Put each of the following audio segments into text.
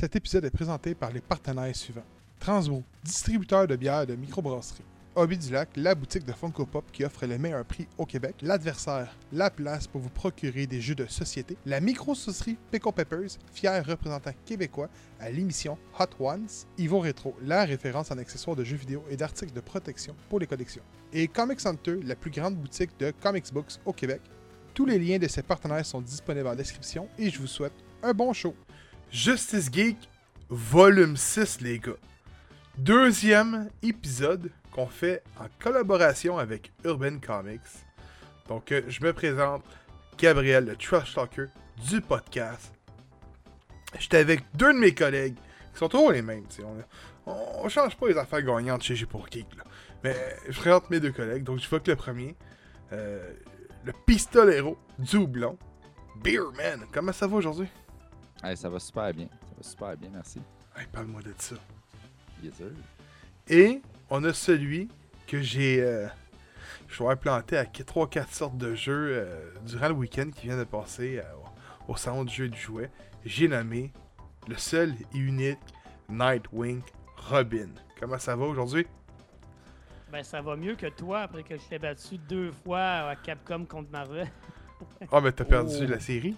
Cet épisode est présenté par les partenaires suivants. Transmo, distributeur de bières de microbrasserie. Hobby du Lac, la boutique de Funko Pop qui offre les meilleurs prix au Québec. L'adversaire, la place pour vous procurer des jeux de société. La micro-saucerie Pickle Peppers, fier représentant québécois à l'émission Hot Ones. Ivo Retro, la référence en accessoires de jeux vidéo et d'articles de protection pour les collections. Et Comic Center, la plus grande boutique de comics books au Québec. Tous les liens de ces partenaires sont disponibles en description et je vous souhaite un bon show. Justice Geek, volume 6, les gars. Deuxième épisode qu'on fait en collaboration avec Urban Comics. Donc, euh, je me présente, Gabriel, le Trash Talker du podcast. J'étais avec deux de mes collègues, qui sont toujours les mêmes. On, on, change pas les affaires gagnantes chez G pour Geek. Mais je présente mes deux collègues. Donc, je vois que le premier, euh, le pistolero du houblon, Beerman. Comment ça va aujourd'hui? Hey, ça va super bien. Ça va super bien, merci. Hey, Parle-moi de ça. Yes, sir. Et on a celui que j'ai. Euh, je vais planté à 3-4 sortes de jeux euh, durant le week-end qui vient de passer euh, au centre du jeu du jouet. J'ai nommé le seul et unique Nightwing Robin. Comment ça va aujourd'hui? Ben, ça va mieux que toi après que je t'ai battu deux fois à Capcom contre Marvel. Ah, mais t'as perdu Oh. la série?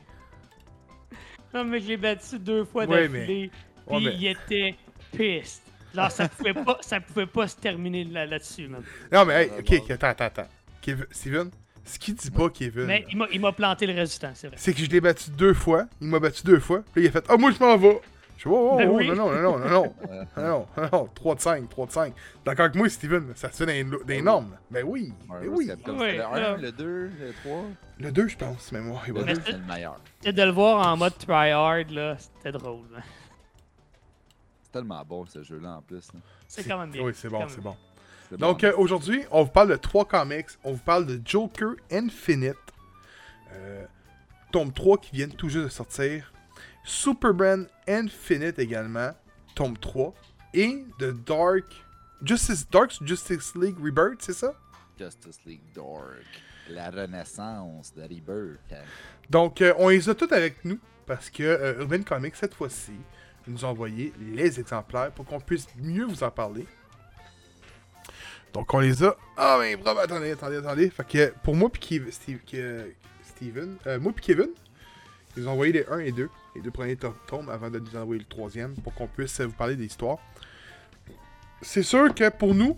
Non, mais je l'ai battu deux fois Ouais, d'affilée. Ouais, Puis mais- il était pissed. Genre, ça pouvait pas, ça pouvait pas se terminer là- là-dessus, man. Non, mais hey, Ah, ok, attends, attends, attends. Kevin- Steven, ce qu'il dit pas, Kevin, Mais il m'a- il m'a planté le reste du temps, c'est vrai. c'est que je l'ai battu deux fois. Il m'a battu deux fois. Puis là, il a fait Ah, moi, je m'en vais. Je Oh, oh, Ben oh, oui. non, non, non, non, non, non. Non, non, 3 de 5, 3 de 5. D'accord avec moi, Steven, ça se fait des, des normes. Ben oui, ben oui. Le là. 1, le 2, le 3. Le 2, je pense, mais moi, il va Le Mais 2, c'est- le meilleur. Et de le voir en mode tryhard, là, c'était drôle. C'est tellement bon ce jeu-là en plus. C'est quand même bien. Oui, c'est bon, c'est bon. Donc euh, aujourd'hui, on vous parle de trois comics. On vous parle de Joker Infinite, euh, tome 3 qui vient tout juste de sortir. Superman Infinite également, tome 3. Et de Dark Justice Dark Justice League Rebirth, c'est ça? Justice League Dark. La renaissance de Rebirth. Donc, euh, on les a tous avec nous parce que euh, Urban Comics, cette fois-ci, nous a envoyé les exemplaires pour qu'on puisse mieux vous en parler. Donc, on les a. Ah, mais bravo, attendez, attendez, attendez. Fait que pour moi, puis Steve- Steven, euh, moi, puis Kevin, ils nous ont envoyé les 1 et 2, les deux premiers to- tomes avant de nous envoyer le troisième pour qu'on puisse vous parler des histoires. C'est sûr que pour nous,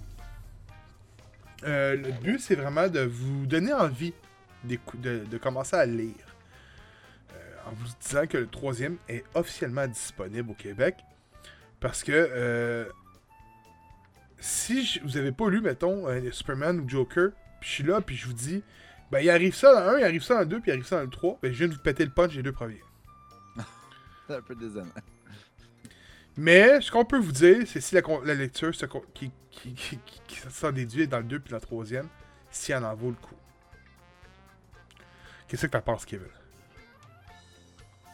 euh, le but, c'est vraiment de vous donner envie de, commencer à lire. Euh, en vous disant que le troisième est officiellement disponible au Québec. Parce que euh, si vous avez pas lu, mettons, Superman ou Joker, puis je suis là, puis je vous dis, ben il arrive ça dans le 1, il arrive ça dans le 2, puis il arrive ça dans le 3, ben je viens de vous péter le punch des deux premiers. C'est un peu désolant. Mais ce qu'on peut vous dire, c'est si la, la lecture se qui, qui, qui, qui, qui s'en déduit dans le 2 puis dans le 3e, si elle en vaut le coup. Qu'est-ce que t'en penses, Kevin?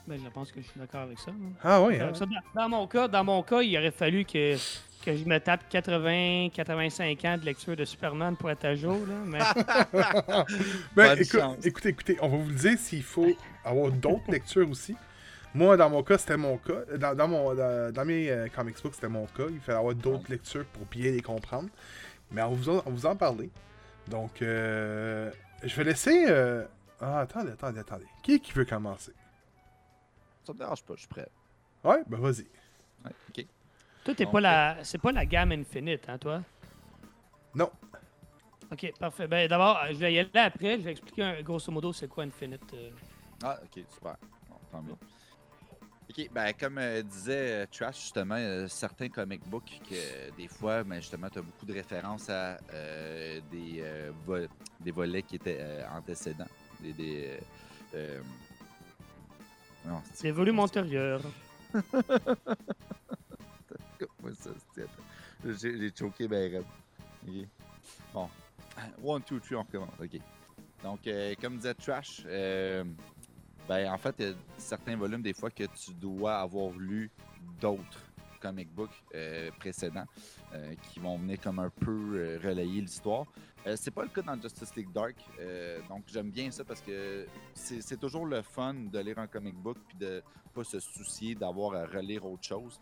Ben, je pense que je suis d'accord avec ça. man. Ah oui, hein? Dans mon cas, dans mon cas, il aurait fallu que, que je me tape 80-85 ans de lecture de Superman pour être à jour. Là, mais Ben, écoute- écoutez, écoutez, on va vous le dire s'il faut avoir d'autres lectures aussi. Moi, dans mon cas, c'était mon cas. Dans, dans mon, dans, dans mes euh, comics books, c'était mon cas. Il fallait avoir d'autres lectures pour bien les comprendre. Mais on vous en, on vous en parler. Donc, euh, je vais laisser. euh, Ah, attendez, attendez, attendez. Qui est qui veut commencer? Ça me dérange pas, je suis prêt. Ouais, ben vas-y. Ouais, ok. Toi, t'es pas la, c'est pas la gamme Infinite, hein, toi? Non. Ok, parfait. Ben, d'abord, je vais y aller après. Je vais expliquer un- grosso modo c'est quoi Infinite. euh. Ah, ok, super. Bon, tant mieux. Ok, ben comme euh, disait euh, Trash, justement, euh, certains comic books que euh, des fois, ben, justement, tu as beaucoup de références à euh, des, euh, vo- des volets qui étaient euh, antécédents. Des. des euh, euh, non, c'est- C'est volume antérieur. J'ai choqué ben raide. Ok. Bon. One, two, three, on recommence. OK. Donc, euh, comme disait Trash, euh, ben, en fait, il y a certains volumes, des fois, que tu dois avoir lu d'autres comic book euh, précédents euh, qui vont venir comme un peu euh, relayer l'histoire. C'est pas le cas dans Justice League Dark, donc j'aime bien ça parce que c'est toujours le fun de lire un comic book puis de pas se soucier d'avoir à relire autre chose.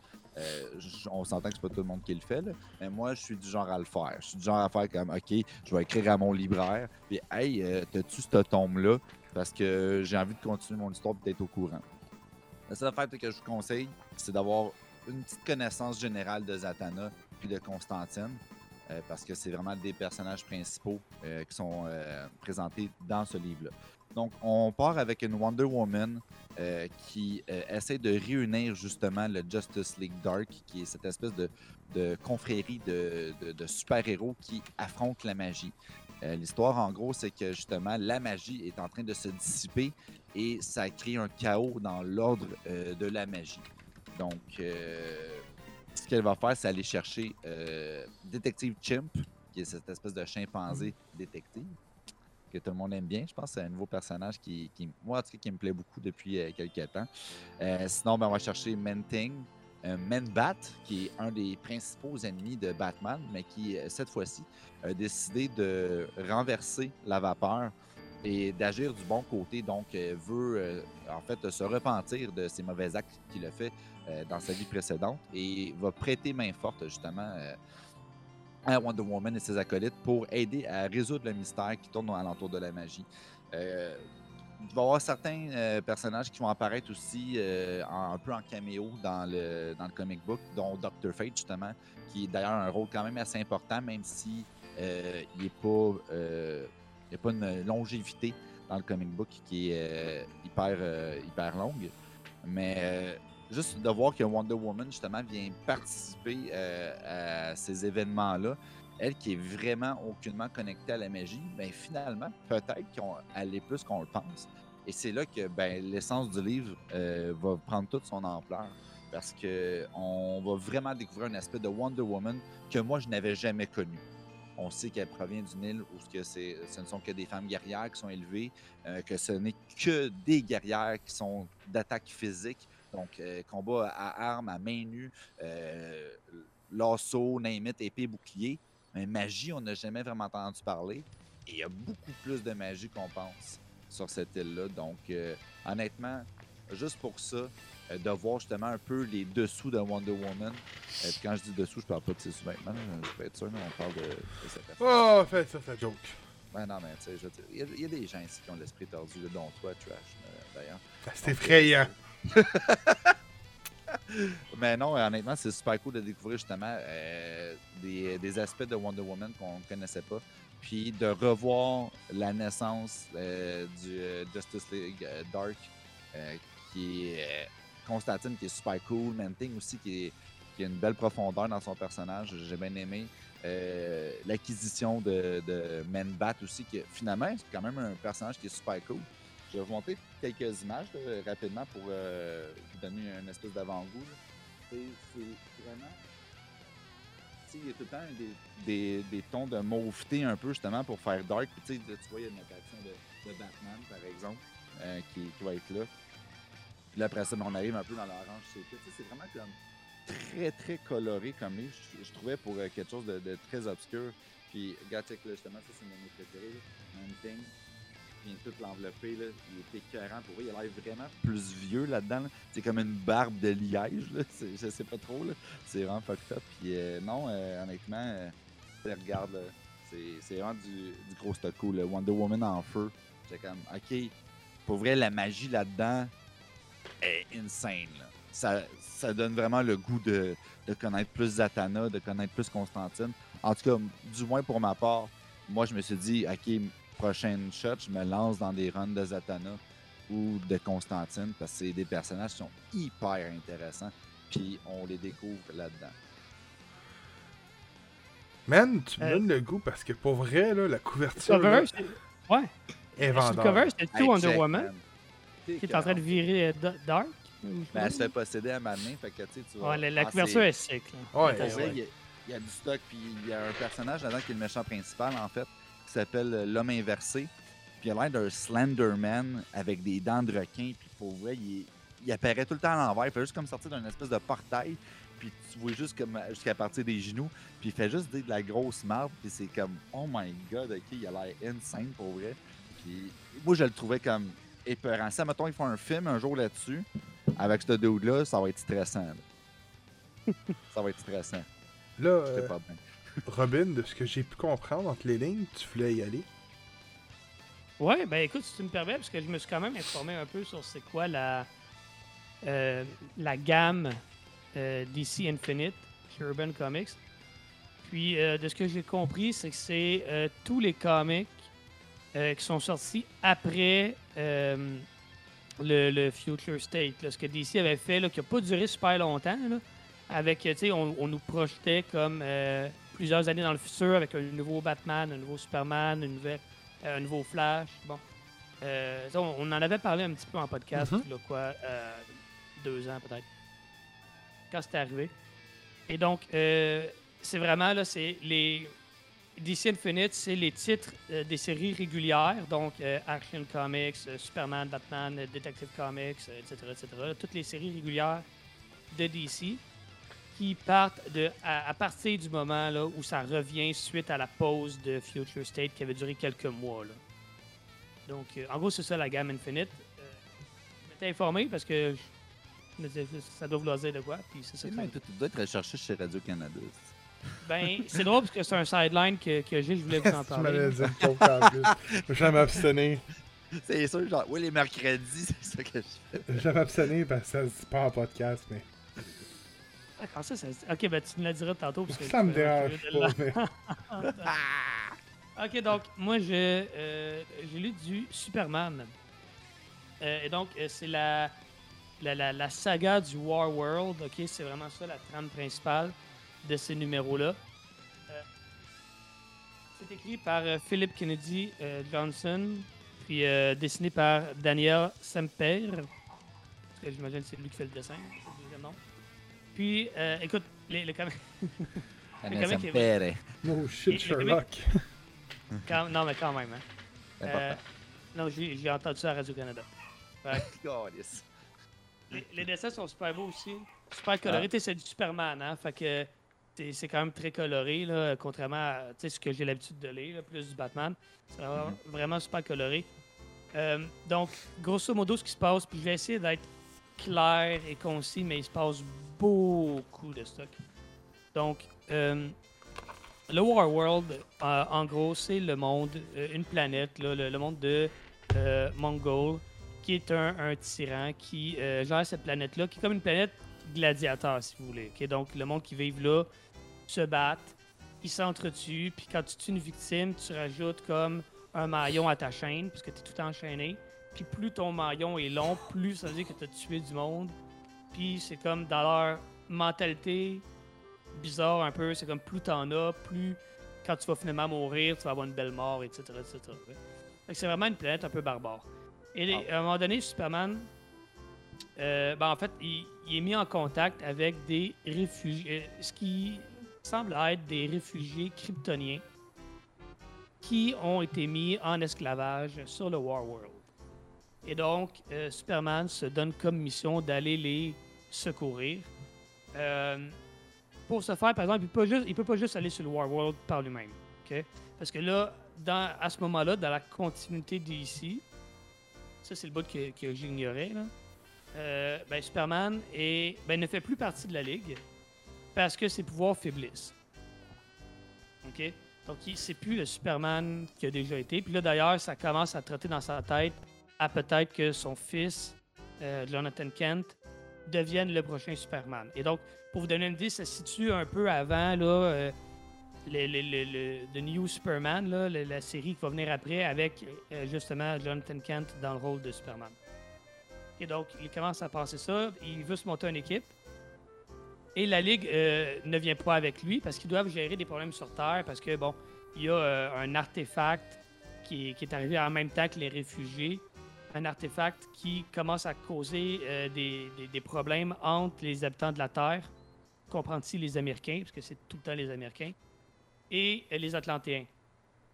On s'entend que c'est pas tout le monde qui le fait, mais moi je suis du genre à le faire. Je suis du genre à faire comme OK, je vais écrire à mon libraire, puis hey, t'as-tu ce tome-là? Parce que j'ai envie de continuer mon histoire et d'être au courant. La seule affaire que je vous conseille, c'est d'avoir une petite connaissance générale de Zatanna puis de Constantine. euh, parce que c'est vraiment des personnages principaux euh, qui sont euh, présentés dans ce livre-là. Donc, on part avec une Wonder Woman qui essaie de réunir justement le Justice League Dark, qui est cette espèce de, confrérie de, super-héros qui affrontent la magie. L'histoire, en gros, c'est que justement, la magie est en train de se dissiper et ça crée un chaos dans l'ordre de la magie. Donc, euh, ce qu'elle va faire, c'est aller chercher euh, Détective Chimp, qui est cette espèce de chimpanzé détective, que tout le monde aime bien. Je pense que c'est un nouveau personnage qui, qui- moi, en tout cas, qui me plaît beaucoup depuis euh, quelques temps. Euh, sinon, ben, on va chercher Menting, euh, Menbat, qui est un des principaux ennemis de Batman, mais qui, cette fois-ci, a décidé de renverser la vapeur et d'agir du bon côté. Donc, veut en fait se repentir de ses mauvais actes qu'il a fait euh, dans sa vie précédente et va prêter main forte justement euh, à Wonder Woman et ses acolytes pour aider à résoudre le mystère qui tourne alentour de la magie. Euh, il va y avoir certains personnages qui vont apparaître aussi un peu en caméo dans le, dans le comic book, dont Doctor Fate, justement, qui est d'ailleurs un rôle quand même assez important, même si euh, il n'est pas, il a pas une longévité dans le comic book qui est hyper, hyper longue. Mais juste de voir que Wonder Woman, justement, vient participer euh, à ces événements-là, elle qui est vraiment aucunement connectée à la magie, ben finalement, peut-être qu'elle est plus qu'on le pense. Et c'est là que ben, l'essence du livre euh, va prendre toute son ampleur. Parce que on va vraiment découvrir un aspect de Wonder Woman que moi, je n'avais jamais connu. On sait qu'elle provient d'une île où ce, que ce ne sont que des femmes guerrières qui sont élevées, euh, que ce n'est que des guerrières qui sont d'attaque physique, donc euh, combat à armes, à main nue, euh, lasso, name it, épée, bouclier. Mais magie, on n'a jamais vraiment entendu parler. Et il y a beaucoup plus de magie qu'on pense sur cette île-là. Donc, euh, honnêtement, juste pour ça, euh, de voir justement un peu les dessous de Wonder Woman. Euh, puis quand je dis dessous, je parle pas de ses sous-vêtements. Je peux être sûr, là, on parle de, de cette personne. Oh, fais ça, ta joke. Ouais, non, mais tu sais, il y y, a des gens ici qui ont l'esprit tordu, dont toi, Trash, d'ailleurs. C'est effrayant. Mais non, honnêtement, c'est super cool de découvrir justement euh, des, aspects de Wonder Woman qu'on ne connaissait pas. Puis de revoir la naissance euh, du euh, Justice League Dark, qui est Constantine, qui est super cool. Manting aussi, qui, a une belle profondeur dans son personnage. J'ai bien aimé. L'acquisition de, de Manbat aussi, qui finalement, c'est quand même un personnage qui est super cool. Je vais vous montrer quelques images là, rapidement pour euh, vous donner une espèce d'avant-goût. C'est vraiment. Il y a tout le temps des, des, des tons de mauveté un peu justement pour faire dark. Puis, Tu sais, là, tu vois, il y a une notation de, de Batman par exemple euh, qui, qui va être là. Puis là, après ça, ben, on arrive un peu dans l'orange. C'est vraiment comme très très coloré comme livre. Je, je trouvais pour euh, quelque chose de, de très obscur. Puis, regarde, check, là, justement, ça c'est là. Même thing tout l'envelopper. Là. Il est écœurant. Pour vrai, il a l'air vraiment plus vieux là-dedans. là. C'est comme une barbe de liège. C'est- Je sais pas trop. là. C'est vraiment fucked up. Puis euh, non, euh, honnêtement, euh, regarde, là, c'est c'est vraiment du, gros stock cool. Wonder Woman en feu. J'étais comme, OK, pour vrai, la magie là-dedans est insane. Ça, ça donne vraiment le goût de, de connaître plus Zatanna, de connaître plus Constantine. En tout cas, du moins pour ma part, moi, je me suis dit, OK, prochaine shot, je me lance dans des runs de Zatanna ou de Constantine parce que c'est des personnages qui sont hyper intéressants. Puis on les découvre là-dedans. Man, tu me Euh, donnes le goût parce que pour vrai, là, la couverture là, Cover, c'est- ouais. est vendeur. cover, c'est tout Hey, Wonder check, Woman man. qui est en train de virer euh, da- dark. Ben, elle se fait posséder à ma main, fait que tu. Ouais, la, la Ah, couverture c'est- est sick. là. Ouais, ouais. il y, a, il y a du stock, puis il y a un personnage là-dedans qui est le méchant principal, en fait, qui s'appelle l'homme inversé. Puis il a l'air d'un Slenderman avec des dents de requin, puis pour vrai, il, apparaît tout le temps à l'envers. Il fait juste comme sortir d'une espèce de portail, puis tu vois juste comme jusqu'à partir des genoux, puis il fait juste de la grosse marde, puis c'est comme oh my god, ok, il a l'air insane pour vrai. Puis moi je le trouvais comme épeurant. Ça, mettons, ils font un film un jour là-dessus, avec ce dude-là, ça va être stressant. là. ça va être stressant. Là, euh, pas bien. Robin, de ce que j'ai pu comprendre entre les lignes, tu voulais y aller. Ouais, ben écoute, si tu me permets, parce que je me suis quand même informé un peu sur c'est quoi la, euh, la gamme euh, DC Infinite chez Urban Comics. Puis, euh, de ce que j'ai compris, c'est que c'est tous les comics qui sont sortis après le, Future State. là. ce que DC avait fait, là, qui n'a pas duré super longtemps, avec, tu sais, on, on nous projetait comme plusieurs années dans le futur avec un nouveau Batman, un nouveau Superman, une nouvelle euh, un nouveau Flash. Bon. Euh, on, on en avait parlé un petit peu en podcast, Mhm. là, quoi, euh, deux ans peut-être, quand c'était arrivé. Et donc, euh, c'est vraiment, là, c'est les. DC Infinite, c'est les titres des séries régulières, donc Action Comics, Superman, Batman, Detective Comics, etc., etc. toutes les séries régulières de DC qui partent de, à, à partir du moment là, où ça revient suite à la pause de Future State qui avait duré quelques mois. Là. Donc, euh, en gros, c'est ça la gamme Infinite. Euh, je m'étais informé parce que je me disais, ça doit vouloir dire de quoi. Puis c'est ça tu dois être recherché chez Radio-Canada. Ben, c'est drôle parce que c'est un sideline que, que j'ai, je voulais vous en parler. plus. Je vais m'abstenir. C'est sûr, genre, oui, les mercredis, c'est ça que je fais. Je vais m'abstenir parce que ça se dit pas en podcast, mais Ah, quand ça, ça se dit- Ok, ben tu me la diras tantôt. Parce que ça me dérange pas. Mais... Ok, donc, moi, euh, j'ai lu du Superman. Euh, et donc, euh, c'est la, la, la, la saga du War World. Ok, c'est vraiment ça la trame principale de ces numéros-là. Euh, c'est écrit par Philip Kennedy Johnson, puis dessiné par Daniel Semper. J'imagine que c'est lui qui fait le dessin, Puis, euh, écoute, les. Oh Et- shit, et- Sherlock. quand- non, mais quand même, hein. Euh, non, j'ai j'ai entendu ça à Radio-Canada. Les, les dessins sont super beaux aussi. Super colorés. Ah. Tu sais, C'est du Superman, hein? Fait que c'est c'est quand même très coloré, là, contrairement à tu sais, ce que j'ai l'habitude de lire, là, plus du Batman. C'est vraiment, vraiment super coloré. Euh, donc, grosso modo, ce qui se passe, puis je vais essayer d'être clair et concis, mais il se passe beaucoup de stock. Donc, euh, le War World, euh, en gros, c'est le monde, euh, une planète, là, le, monde de Mongol, qui est un, tyran qui gère cette planète-là, qui est comme une planète gladiateur, si vous voulez. Donc, le monde qui vit là se battent, ils s'entretuent, puis quand tu tues une victime, tu rajoutes comme un maillon à ta chaîne, puisque tu es tout enchaîné. Puis plus ton maillon est long, plus ça veut dire que tu as tué du monde. Puis c'est comme dans leur mentalité bizarre un peu, c'est comme plus t'en as, plus quand tu vas finalement mourir, tu vas avoir une belle mort, etc. etc. C'est vraiment une planète un peu barbare. Et à un moment donné, Superman, euh, ben, en fait, il, il est mis en contact avec des réfugiés, euh, ce qui semble être des réfugiés kryptoniens qui ont été mis en esclavage sur le War World. Et donc, euh, Superman se donne comme mission d'aller les secourir. Euh, pour ce faire, par exemple, il ne peut pas juste aller sur le War World par lui-même. ok? Parce que là, à ce moment-là, dans la continuité d'ici, ça c'est le bout que, j'ignorais, euh, ben, Superman est, ben, ne fait plus partie de la Ligue parce que ses pouvoirs faiblissent. OK? Donc, c'est plus le Superman qui a déjà été. Puis là, d'ailleurs, ça commence à trotter dans sa tête à peut-être que son fils, euh, Jonathan Kent, devienne le prochain Superman. Et donc, pour vous donner une idée, ça se situe un peu avant là, euh, le, le- le- The New Superman, la série qui va venir après avec euh, justement Jonathan Kent dans le rôle de Superman. Et donc, il commence à passer ça. Il veut se monter une équipe. Et la Ligue euh, ne vient pas avec lui parce qu'ils doivent gérer des problèmes sur Terre parce que, bon, il y a un artefact qui, qui est arrivé en même temps que les réfugiés. Un artefact qui commence à causer euh, des, des- problèmes entre les habitants de la Terre, comprendre ici les Américains, parce que c'est tout le temps les Américains, et euh, les Atlantéens.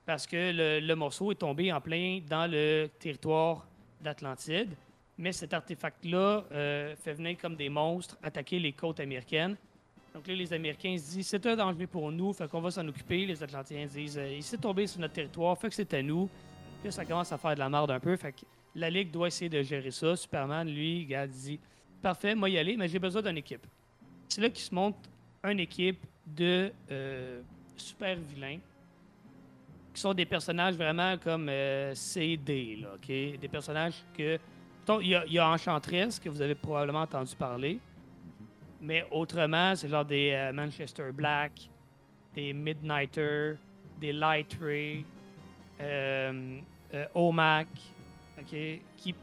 Parce que le, morceau est tombé en plein dans le territoire d'Atlantide. Mais cet artefact-là euh, fait venir comme des monstres attaquer les côtes américaines. Donc là, les Américains se disent c'est un danger pour nous, fait qu'on va s'en occuper. Les Atlantiens disent il s'est tombé sur notre territoire, fait que c'est à nous. Puis là, ça commence à faire de la merde un peu, fait que la Ligue doit essayer de gérer ça. Superman, lui, regarde, dit parfait, moi y aller, mais j'ai besoin d'une équipe. C'est là qu'il se monte une équipe de euh, super vilains qui sont des personnages vraiment comme euh, CD, OK? Des personnages que. Il y, a, il Enchantress, que vous avez probablement entendu parler. Mais autrement, c'est genre des euh, Manchester Black, des Midnighter, des Light Ray, OMAC, OK? Qui.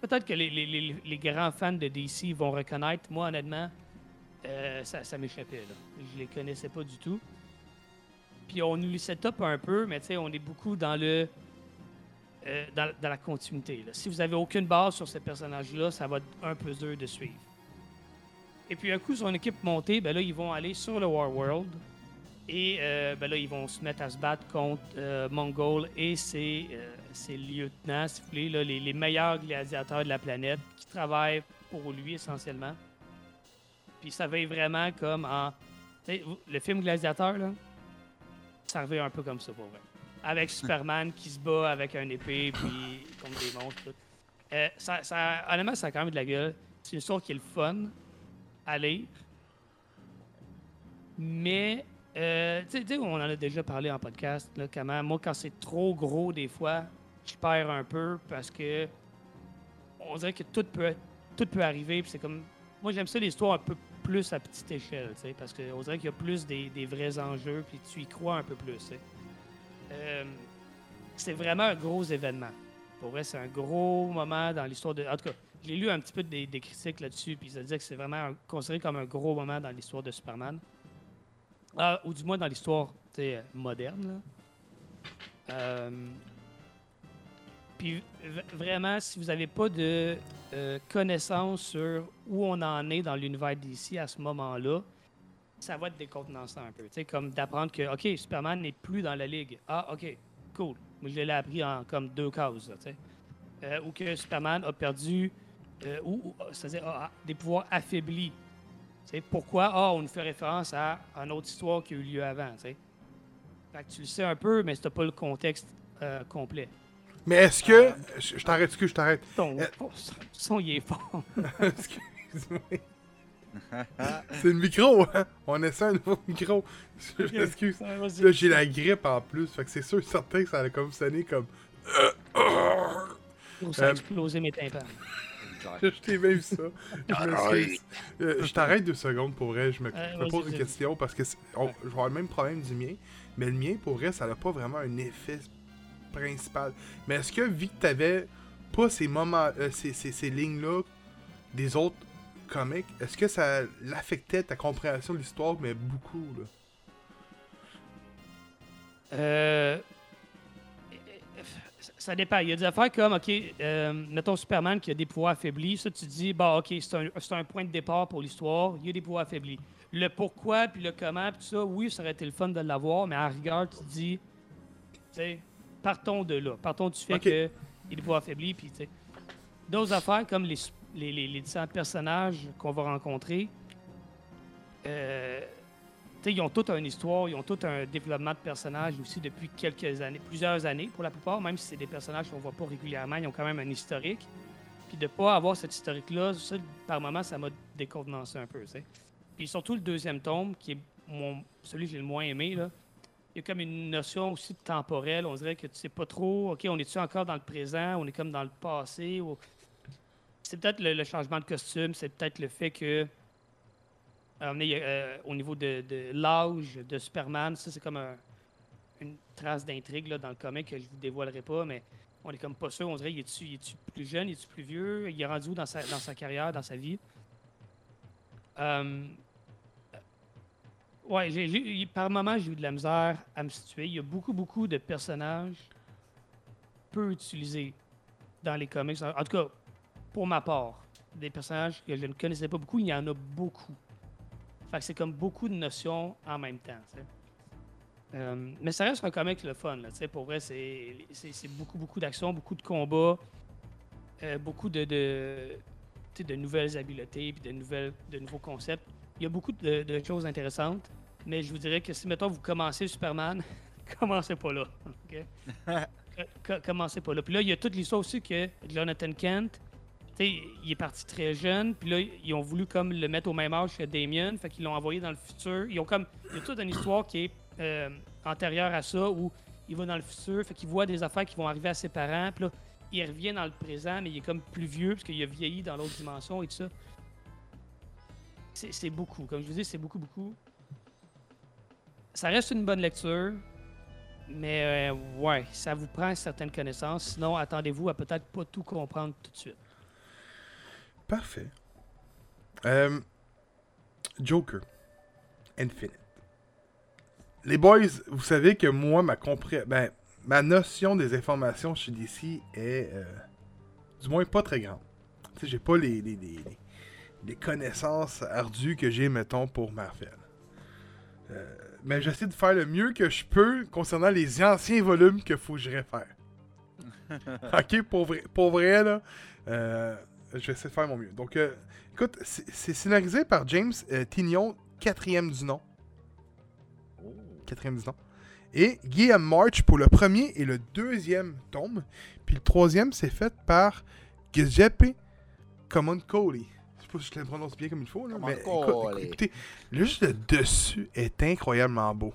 Peut-être que les, les- les- grands fans de DC vont reconnaître. Moi, honnêtement, euh, ça, ça m'échappait. Là. Je les connaissais pas du tout. Puis on nous les set up un peu, mais tu sais, on est beaucoup dans le euh, dans, dans la continuité. là. Si vous avez aucune base sur ces personnages-là, ça va être un peu dur de suivre. Et puis un coup, son équipe montée, ben là, ils vont aller sur le War World. Et euh, ben là, ils vont se mettre à se battre contre euh, Mongol et ses, euh, ses lieutenants, si vous voulez, là, les, les meilleurs gladiateurs de la planète qui travaillent pour lui essentiellement. Puis ça va être vraiment comme en. Le film Gladiateur, là, ça revient un peu comme ça pour vrai. Avec Superman qui se bat avec un épée, puis contre des monstres. tout. Ça, ça, honnêtement, ça a quand même de la gueule. C'est une histoire qui est le fun à lire. Mais, euh, on en a déjà parlé en podcast, là, moi, quand c'est trop gros, des fois, je perds un peu parce que on dirait que tout peut, tout peut arriver, c'est comme moi, j'aime ça l'histoire un peu plus à petite échelle, tu parce qu'on dirait qu'il y a plus des, des vrais enjeux, puis tu y crois un peu plus. Euh, c'est vraiment un gros événement. Pour vrai, c'est un gros moment dans l'histoire de. En tout cas, j'ai lu un petit peu des, critiques là-dessus, puis ça disait que c'est vraiment considéré comme un gros moment dans l'histoire de Superman. Ah, ou du moins dans l'histoire sais, moderne. Euh, puis vraiment, si vous n'avez pas de euh, connaissance sur où on en est dans l'univers d'ici à ce moment-là, ça va être décontenançant un peu. Sais, comme d'apprendre que, OK, Superman n'est plus dans la ligue. Ah, OK, cool. Moi, je l'ai appris en comme deux sais. Euh, ou que Superman a perdu, euh, ou, c'est-à-dire des pouvoirs affaiblis. Tu sais, pourquoi? Ah, on nous fait référence à une autre histoire qui a eu lieu avant. tu sais. Fait que tu le sais un peu, mais tu n'as pas le contexte euh, complet. Mais est-ce que. Je je t'arrête, excuse, je t'arrête. Ton Euh, son, il est fort. Excuse-moi. C'est le micro, hein? On essaie un nouveau micro. Je m'excuse. Là, j'ai la grippe en plus. Fait que c'est sûr et certain que ça a comme sonné comme. Ça a Euh, explosé mes tympans. Je t'ai même ça. Je m'excuse. Euh, je t'arrête deux secondes pour vrai. Je me, Euh, je me vas-y, pose une question parce que on- je avoir le même problème du mien. Mais le mien, pour vrai, ça n'a pas vraiment un effet principal. Mais est-ce que, vu que t'avais pas ces moments, euh, ces, ces- ces lignes-là des autres comics, est-ce que ça l'affectait ta compréhension de l'histoire, mais beaucoup, là? Euh, ça dépend. Il y a des affaires comme, OK, euh, mettons Superman qui a des pouvoirs affaiblis. Ça, tu dis, bah, OK, c'est un, c'est un point de départ pour l'histoire. Il y a des pouvoirs affaiblis. Le pourquoi, puis le comment, puis tout ça, oui, ça aurait été le fun de l'avoir, mais la rigueur, tu dis, tu sais, partons de là. Partons du fait qu'il y a des pouvoirs affaiblis, puis tu sais. D'autres affaires comme les, les, les- les différents personnages qu'on va rencontrer, euh, ils ont toute une histoire, ils ont tout un développement de personnages aussi depuis quelques années, plusieurs années pour la plupart, même si c'est des personnages qu'on voit pas régulièrement, ils ont quand même un historique. Puis de pas avoir cet historique-là, par moment, ça m'a décontenancé un peu. Puis surtout le deuxième tome, qui est celui que j'ai le moins aimé. Il y a comme une notion aussi de temporel. On dirait que tu sais pas trop, OK, on est-tu encore dans le présent, on est comme dans le passé. C'est peut-être le changement de costume, c'est peut-être le fait que euh, au niveau de, l'âge de Superman, ça c'est comme un- une trace d'intrigue dans le comic que je vous dévoilerai pas, mais on est comme pas sûr. On dirait, il est-tu, plus jeune, il est-tu plus vieux, il est rendu où dans sa, dans sa carrière, dans sa vie? Euh, ouais, par moments, j'ai eu de la misère à me situer. Il y a beaucoup, beaucoup de personnages peu utilisés dans les comics. En tout cas, pour ma part, des personnages que je ne connaissais pas beaucoup, il y en a beaucoup. Fait que c'est comme beaucoup de notions en même temps. Euh, mais ça reste un comic le fun. Là, pour vrai, c'est, beaucoup, beaucoup d'action, beaucoup de combats, euh, beaucoup de, de, nouvelles habiletés puis de, nouvelles, de nouveaux concepts. il y a beaucoup de, de choses intéressantes, mais je vous dirais que si, mettons, vous commencez Superman, commencez pas là. commencez pas là. Puis là, il y a toute l'histoire aussi que Jonathan Kent, tu sais, il est parti très jeune, puis là, ils ont voulu comme le mettre au même âge que Damien, fait qu'ils l'ont envoyé dans le futur. Ils ont comme, il y a toute une histoire qui est euh, antérieure à ça, où il va dans le futur, fait qu'il voit des affaires qui vont arriver à ses parents, puis là, il revient dans le présent, mais il est comme plus vieux, parce qu'il a vieilli dans l'autre dimension et tout ça. C'est c'est beaucoup, comme je vous dis, c'est beaucoup, beaucoup. Ça reste une bonne lecture, mais euh, ouais, ça vous prend certaines connaissances. Sinon, attendez-vous à peut-être pas tout comprendre tout de suite. Parfait. Euh, Joker. Infinite. Les boys, vous savez que moi, ma compré- ben, ma notion des informations chez DC est euh, du moins pas très grande. Tu sais, j'ai pas les, les, les, les- connaissances ardues que j'ai, mettons, pour Marvel. Euh, mais j'essaie de faire le mieux que je peux concernant les anciens volumes qu'il faut que je réfère. ok, pour vrai, pour vrai là, euh, je vais essayer de faire mon mieux. Donc, euh, écoute, c'est scénarisé par James euh, Tignon, quatrième du nom. Oh. Quatrième du nom. Et Guillaume March pour le premier et le deuxième tome. Puis le troisième, c'est fait par Giuseppe Comuncoli. Je sais pas si je le prononce bien comme il faut, là, mais écoute- écoutez, le juste le dessus est incroyablement beau.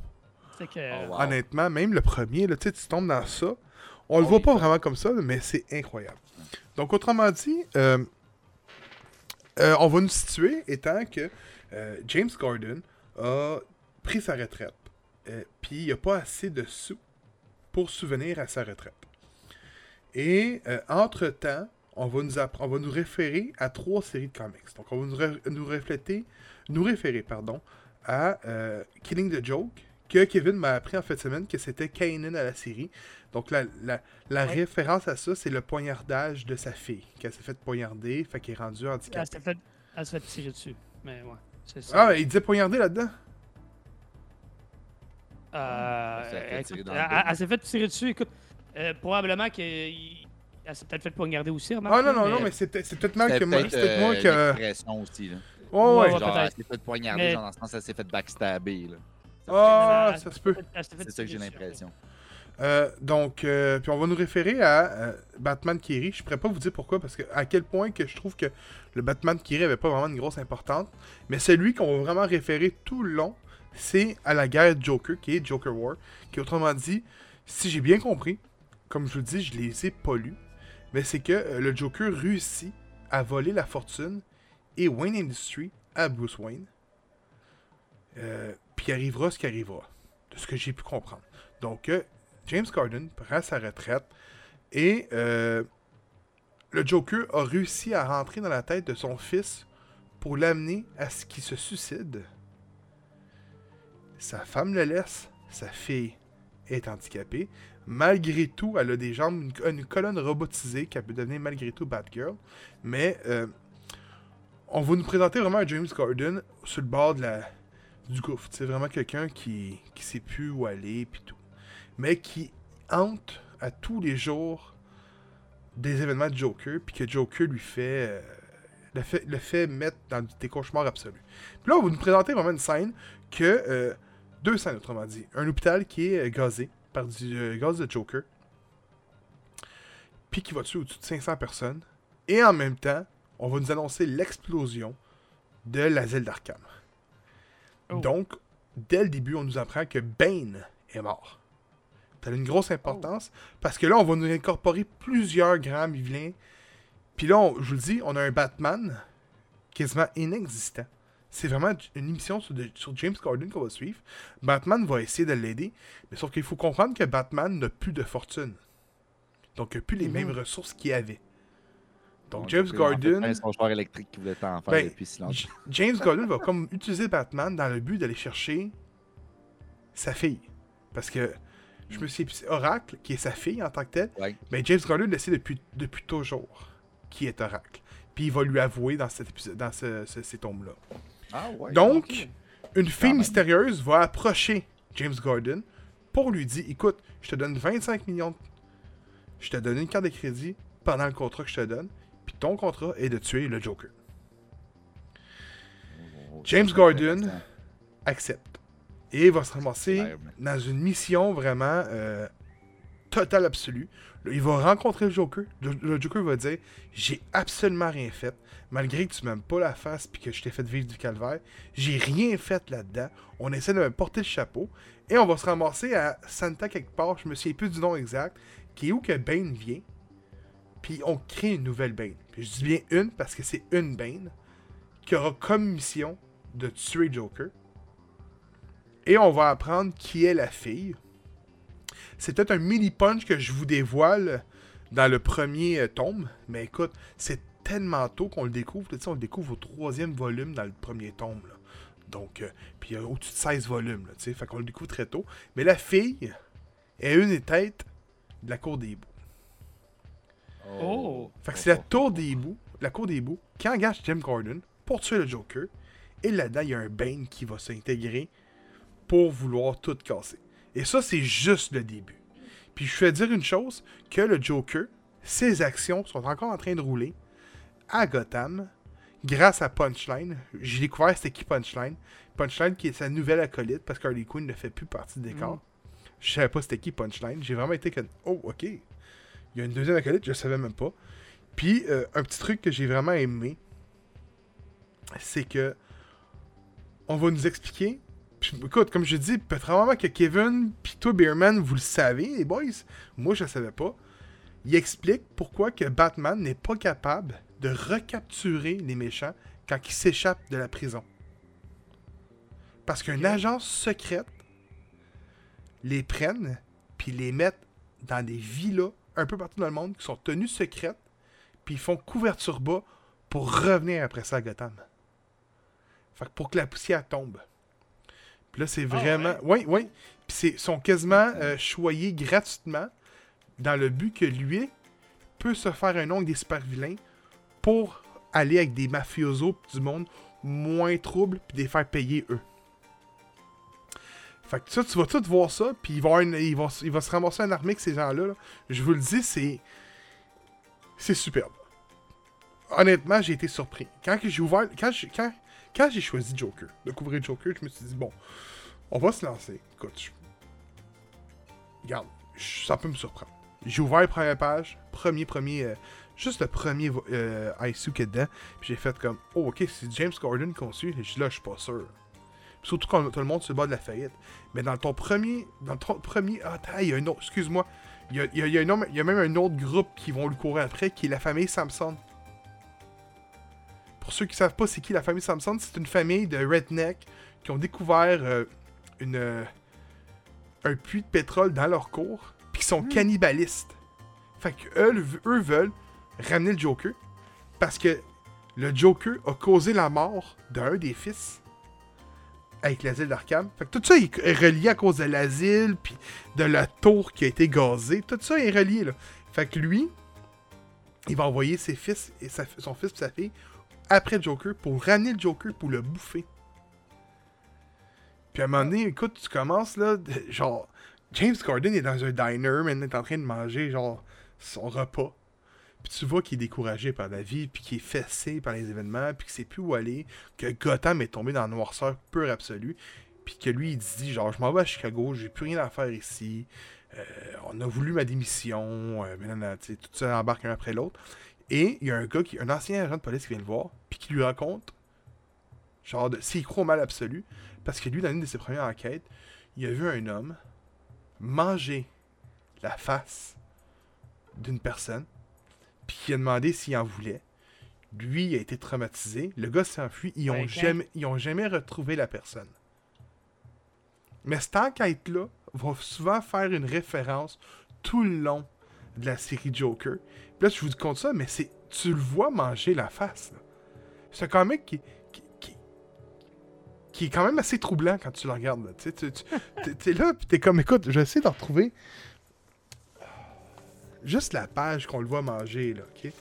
C'est que. Oh, wow. Honnêtement, même le premier, là, tu sais, tu tombes dans ça. On le Oh, voit oui. pas vraiment comme ça, mais c'est incroyable. Donc, autrement dit, euh, euh, on va nous situer étant que euh, James Gordon a pris sa retraite. Puis, il n'y a pas assez de sous pour souvenir à sa retraite. Et, entre-temps, on va, nous on va nous référer à trois séries de comics. Donc, on va nous, nous référer, pardon, à Killing the Joke, que Kevin m'a appris en fin de semaine que c'était Kanan à la série. Donc la, la, la Ouais. référence à ça, c'est le poignardage de sa fille, qu'elle s'est fait poignarder, fait qu'elle est rendue Elle handicapée. s'est fait, elle s'est fait tirer dessus. Mais ouais, c'est ça. Ah, il disait poignarder là-dedans? Euh, Elle s'est fait tirer le fait dessus. Écoute, euh, probablement qu'elle s'est peut-être fait poignarder aussi. remarque, Ah non, non, non, mais- c'est peut-être mal que moi. peut-être C'est peut-être moi euh, que. aussi, là. Ouais, ouais. Ouais, Genre, elle s'est fait poignarder, Mais- genre dans ce sens, elle s'est fait backstabber, là. Ah, ça se peut. C'est ça que j'ai l'impression. Euh, donc, euh, puis on va nous référer à euh, Batman Kiri. Je pourrais pas vous dire pourquoi, parce que à quel point que je trouve que le Batman Kiri avait pas vraiment une grosse importance. Mais celui qu'on va vraiment référer tout le long, c'est à la guerre Joker, qui est Joker War. Qui autrement dit, si j'ai bien compris, comme je vous dis, je les ai pas lus, mais c'est que euh, le Joker réussit à voler la fortune et Wayne Industries à Bruce Wayne. Puis arrivera ce qui arrivera, de ce que j'ai pu comprendre. Donc, euh, James Gordon prend sa retraite et euh, le Joker a réussi à rentrer dans la tête de son fils pour l'amener à ce qu'il se suicide. Sa femme le laisse, sa fille est handicapée. Malgré tout, elle a des jambes, une, colonne robotisée qui peut devenir malgré tout Batgirl. Mais euh, on va nous présenter vraiment James Gordon sur le bord de la, du gouffre. C'est vraiment quelqu'un qui, qui sait plus où aller puis tout. Mais qui hante à tous les jours des événements de Joker, puis que Joker lui fait, euh, le fait mettre dans des cauchemars absolus. Puis là, va nous présenter vraiment une scène que euh, deux scènes autrement dit, un hôpital qui est euh, gazé par du gaz de Joker, puis qui va tuer au-dessus de 500 personnes, et en même temps, on va nous annoncer l'explosion de l'asile d'Arkham. Oh. Donc, dès le début, on nous apprend que Bane est mort. Ça a une grosse importance parce que là, on va nous incorporer plusieurs grands vilains. Puis là, on- je vous le dis, on a un Batman quasiment inexistant. C'est vraiment une émission sur, de- sur James Gordon qu'on va suivre. Batman va essayer de l'aider, mais sauf qu'il faut comprendre que Batman n'a plus de fortune. Donc, il n'a plus les Mhm. mêmes ressources qu'il avait. Donc, James Joker, en fait, Gordon. son électrique qui voulait t'en faire Ben, depuis si longtemps. James Gordon va comme utiliser Batman dans le but d'aller chercher sa fille. Parce que je me suis c'est Oracle, qui est sa fille en tant que telle, Ouais. mais James Gordon le sait depuis, depuis toujours qui est Oracle. Puis il va lui avouer dans, cet épisode, dans ce- ce- ces tomes-là. Ah ouais. Donc. Une fille mystérieuse va approcher James Gordon pour lui dire Écoute, je te donne 25 millions, de- je te donne une carte de crédit pendant le contrat que je te donne, ton contrat est de tuer le Joker. James Gordon. accepte. Et il va se ramasser dans une mission vraiment euh, totale, absolue. Il va rencontrer le Joker. Le, le Joker va dire J'ai absolument rien fait. Malgré que tu m'aimes pas la face puis que je t'ai fait vivre du calvaire, j'ai rien fait là-dedans. On essaie de me porter le chapeau. Et on va se ramasser à Santa quelque part. Je me souviens plus du nom exact. Qui est où que Bane vient. Puis on crée une nouvelle Bane. Puis je dis bien une parce que c'est une Bane qui aura comme mission de tuer Joker. Et on va apprendre qui est la fille. C'est peut-être un mini punch que je vous dévoile dans le premier euh, tome. Mais écoute, c'est tellement tôt qu'on le découvre. Tu sais, on le découvre au troisième volume dans le premier tome. Donc, euh, puis il y a au-dessus de 16 volumes. Là, fait qu'on le découvre très tôt. Mais la fille est une des têtes de la cour des hiboux. Oh. Fait que c'est la tour des hiboux, la cour des hiboux, qui engage Jim Gordon pour tuer le Joker. Et là-dedans, il y a un Bane qui va s'intégrer pour vouloir tout casser. Et ça, c'est juste le début. Puis je vais dire une chose, que le Joker, ses actions sont encore en train de rouler à Gotham grâce à Punchline. J'ai découvert c'était qui Punchline. Punchline qui est sa nouvelle acolyte parce qu'Harley Quinn ne fait plus partie du décor. Je savais pas c'était qui Punchline. J'ai vraiment été comme Oh, ok. Il y a une deuxième acolyte, je savais même pas. Puis euh, un petit truc que j'ai vraiment aimé, c'est que on va nous expliquer. Puis, écoute, comme je dis, peut-être vraiment que Kevin puis toi, Beerman, vous le savez, les boys. Moi, je le savais pas. Il explique pourquoi que Batman n'est pas capable de recapturer les méchants quand ils s'échappent de la prison. Parce qu'une agence secrète les prenne puis les mettent dans des villas un peu partout dans le monde qui sont tenues secrètes puis ils font couverture bas pour revenir après ça à Gotham. Fait que pour que la poussière tombe. Puis là, c'est Ah vraiment. Oui, oui. Puis c'est- ils sont quasiment euh, choyés gratuitement dans le but que lui peut se faire un nom avec des super vilains pour aller avec des mafiosos du monde moins trouble puis les faire payer eux. Fait que ça, tu vas tout voir ça, puis il va, se ramasser une armée avec ces gens-là. là. Je vous le dis, c'est. C'est superbe. Honnêtement, j'ai été surpris. Quand que j'ai ouvert. Quand j'ai, quand, quand choisi Joker, de couvrir Joker, je me suis dit, bon, on va se lancer. Écoute, regarde, ça peut me surprendre. J'ai ouvert la première page, premier, premier, euh, juste le premier euh, ISU qui est dedans, puis j'ai fait comme, oh ok, c'est James Gordon suit, et là, je suis pas sûr. Surtout quand tout le monde se bat de la faillite. Mais dans ton premier, dans ton premier, ah, il y a un autre, excuse-moi, il y a, y a- y a y même un autre groupe qui vont le courir après, qui est la famille Samson. Pour ceux qui savent pas c'est qui la famille Samson, c'est une famille de redneck qui ont découvert euh, une, euh, un puits de pétrole dans leur cour, puis qui sont cannibalistes. Fait que eux, eux veulent ramener le Joker parce que le Joker a causé la mort d'un des fils avec l'asile d'Arkham. Tout ça est relié à cause de l'asile, puis de la tour qui a été gazée. Tout ça est relié, là. Fait que lui, il va envoyer ses fils et son fils et sa fille après Joker pour ramener le Joker pour le bouffer. Puis à un moment donné, écoute, tu commences là, genre, James Gordon est dans un diner, maintenant il est en train de manger, genre, son repas. Puis tu vois qu'il est découragé par la vie, puis qu'il est fessé par les événements, puis qu'il sait plus où aller, que Gotham est tombé dans la noirceur pure absolue, puis que lui, il dit, genre, je m'en vais à Chicago, j'ai plus rien à faire ici, euh, on a voulu ma démission, euh, sais, tout ça embarque un après l'autre. Et il y a un gars, qui, un ancien agent de police qui vient le voir, puis qui lui raconte, genre, s'il croit au mal absolu, parce que lui, dans une de ses premières enquêtes, il a vu un homme manger la face d'une personne, puis il a demandé s'il en voulait. Lui, il a été traumatisé. Le gars s'est enfui. Ils ont, quand- jamais, ils ont jamais retrouvé la personne. Mais cette enquête-là va souvent faire une référence tout le long de la série Joker. Puis là, je vous compte ça, mais c'est tu le vois manger la face. C'est un comic qui, qui, qui, qui est quand même assez troublant quand tu le regardes. là. Tu t'es là, puis t'es comme, écoute, je vais essayer d'en retrouver juste la page qu'on le voit manger, là, ok?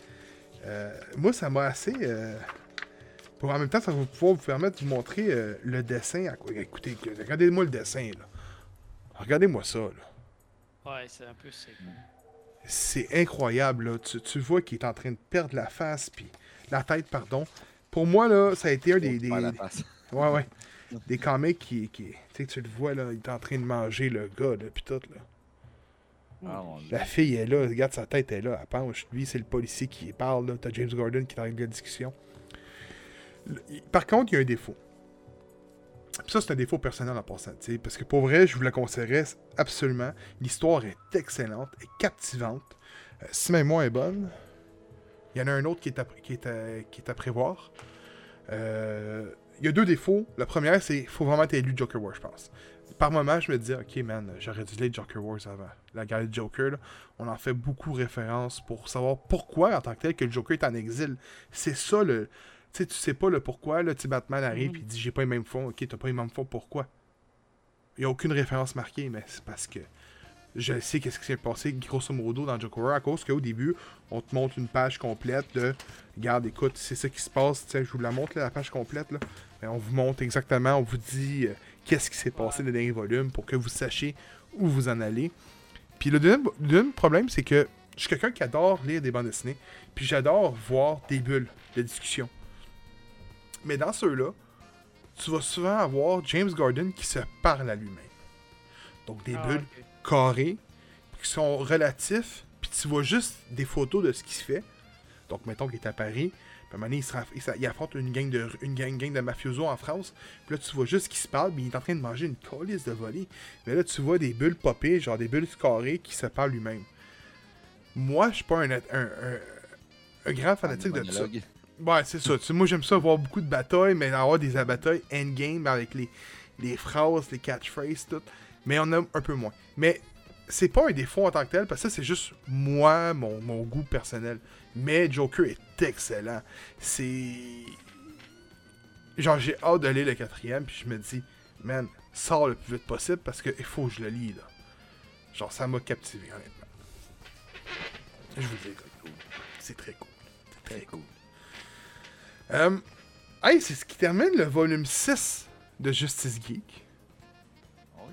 Euh, moi, ça m'a assez... euh, Pour en même temps, ça va pouvoir vous permettre de vous montrer euh, le dessin. À quoi... Écoutez, regardez-moi le dessin, là. Regardez-moi ça, là. Ouais, c'est un peu sec. C'est incroyable, là. Tu, tu vois qu'il est en train de perdre la face, puis la tête, pardon. Pour moi, là, ça a été un des... des- Faire la face. Ouais, ouais. Des comics qui. qui tu sais, tu le vois, là, il est en train de manger le gars, là, pis tout, là. Ah. La fille est là, regarde sa tête est là, elle penche. Lui, c'est le policier qui parle, là. T'as James Gordon qui est en la discussion. Par contre, il y a un défaut. Puis ça, c'est un défaut personnel en passant, parce que pour vrai, je vous le conseillerais absolument. L'histoire est excellente, est captivante. Euh, si même moi est bonne, il y en a un autre qui est à, qui est à- qui est à prévoir. Euh, il y a deux défauts. La première, c'est qu'il faut vraiment être lu Joker War, je pense. Par moment, je me dis, ok, man, j'aurais dû lire Joker Wars avant. La guerre de Joker, là, on en fait beaucoup référence pour savoir pourquoi, en tant que tel, que le Joker est en exil. C'est ça le. Tu sais, tu sais pas le pourquoi, là, Batman arrive et il dit, j'ai pas les mêmes fonds. Ok, t'as pas les mêmes fonds, pourquoi? Il n'y a aucune référence marquée, mais c'est parce que je sais qu'est-ce qui s'est passé, grosso modo, dans Joker à cause qu'au début, on te montre une page complète de. Regarde, écoute, c'est ça qui se passe. Tiens, je vous la montre, là, la page complète. Là. Mais on vous montre exactement, on vous dit euh, qu'est-ce qui s'est passé dans les derniers volumes pour que vous sachiez où vous en allez. Puis le deuxième, le deuxième problème, c'est que je suis quelqu'un qui adore lire des bandes dessinées. Puis j'adore voir des bulles de discussion. Mais dans ceux-là, tu vas souvent avoir James Gordon qui se parle à lui-même. Donc des Ah, bulles ok. carrés qui sont relatifs, puis tu vois juste des photos de ce qui se fait. Donc, mettons qu'il est à Paris, puis à un moment donné, il, affronte une gang de, une gang, gang de mafiosos en France, puis là, tu vois juste qu'il se parle, puis il est en train de manger une colisse de volée. Mais là, tu vois des bulles popées, genre des bulles carrées qui se parlent lui-même. Moi, je suis pas un, un, un- un grand fanatique de ça. Ouais, c'est ça. Moi, j'aime ça voir beaucoup de batailles, mais avoir des batailles endgame avec les, les phrases, les catchphrases, tout. Mais on a un peu moins. Mais c'est pas un défaut en tant que tel, parce que ça, c'est juste moi, mon, mon goût personnel. Mais Joker est excellent. C'est. Genre, j'ai hâte de lire le quatrième, puis je me dis, man, sors le plus vite possible parce qu'il faut que je le lis, là. Genre, ça m'a captivé, honnêtement. Je vous le dis, c'est très cool. C'est très cool. Euh, hey, c'est ce qui termine le volume 6 de Justice Geek. Oh.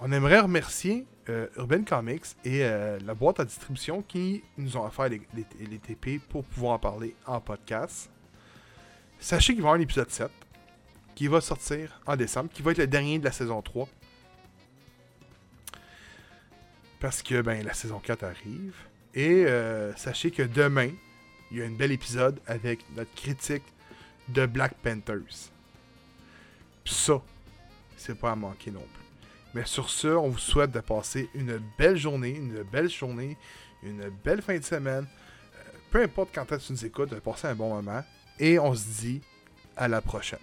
On aimerait remercier euh, Urban Comics et euh, la boîte à distribution qui nous ont offert les, les- TP pour pouvoir en parler en podcast. Sachez qu'il va y avoir un épisode 7 qui va sortir en décembre, qui va être le dernier de la saison 3. Parce que ben, la saison 4 arrive. Et euh, sachez que demain, il y a un bel épisode avec notre critique de Black Panthers. Ça, c'est pas à manquer non plus. Mais sur ce, on vous souhaite de passer une belle journée, une belle journée, une belle fin de semaine. Euh, peu importe quand tu nous écoutes, de passer un bon moment. Et on se dit à la prochaine.